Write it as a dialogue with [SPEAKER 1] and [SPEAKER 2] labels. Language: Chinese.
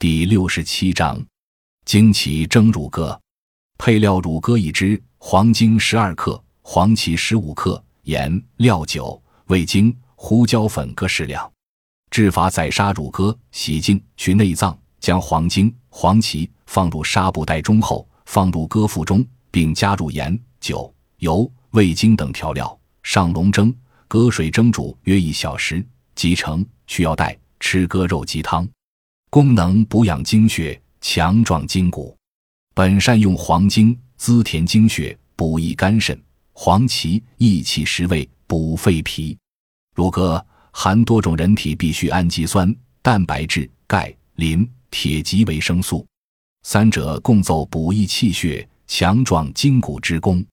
[SPEAKER 1] 第六十七章，精奇蒸乳鸽。配料：乳鸽一只，黄精十二克，黄芪十五克，盐、料酒、味精、胡椒粉各适量。制法：宰杀乳鸽，洗净，去内脏，将黄精、黄芪放入纱布袋中后，放入鸽腹中，并加入盐、酒、油、味精等调料，上笼蒸。隔水蒸煮约一小时即成。取药袋吃鸽肉鸡汤，功能补养精血，强壮筋骨。本善用黄精滋填精血，补益肝肾；黄芪益气实胃，补肺脾。乳鸽含多种人体必需氨基酸、蛋白质、钙、磷、铁及维生素，三者共奏补益气血、强壮筋骨之功。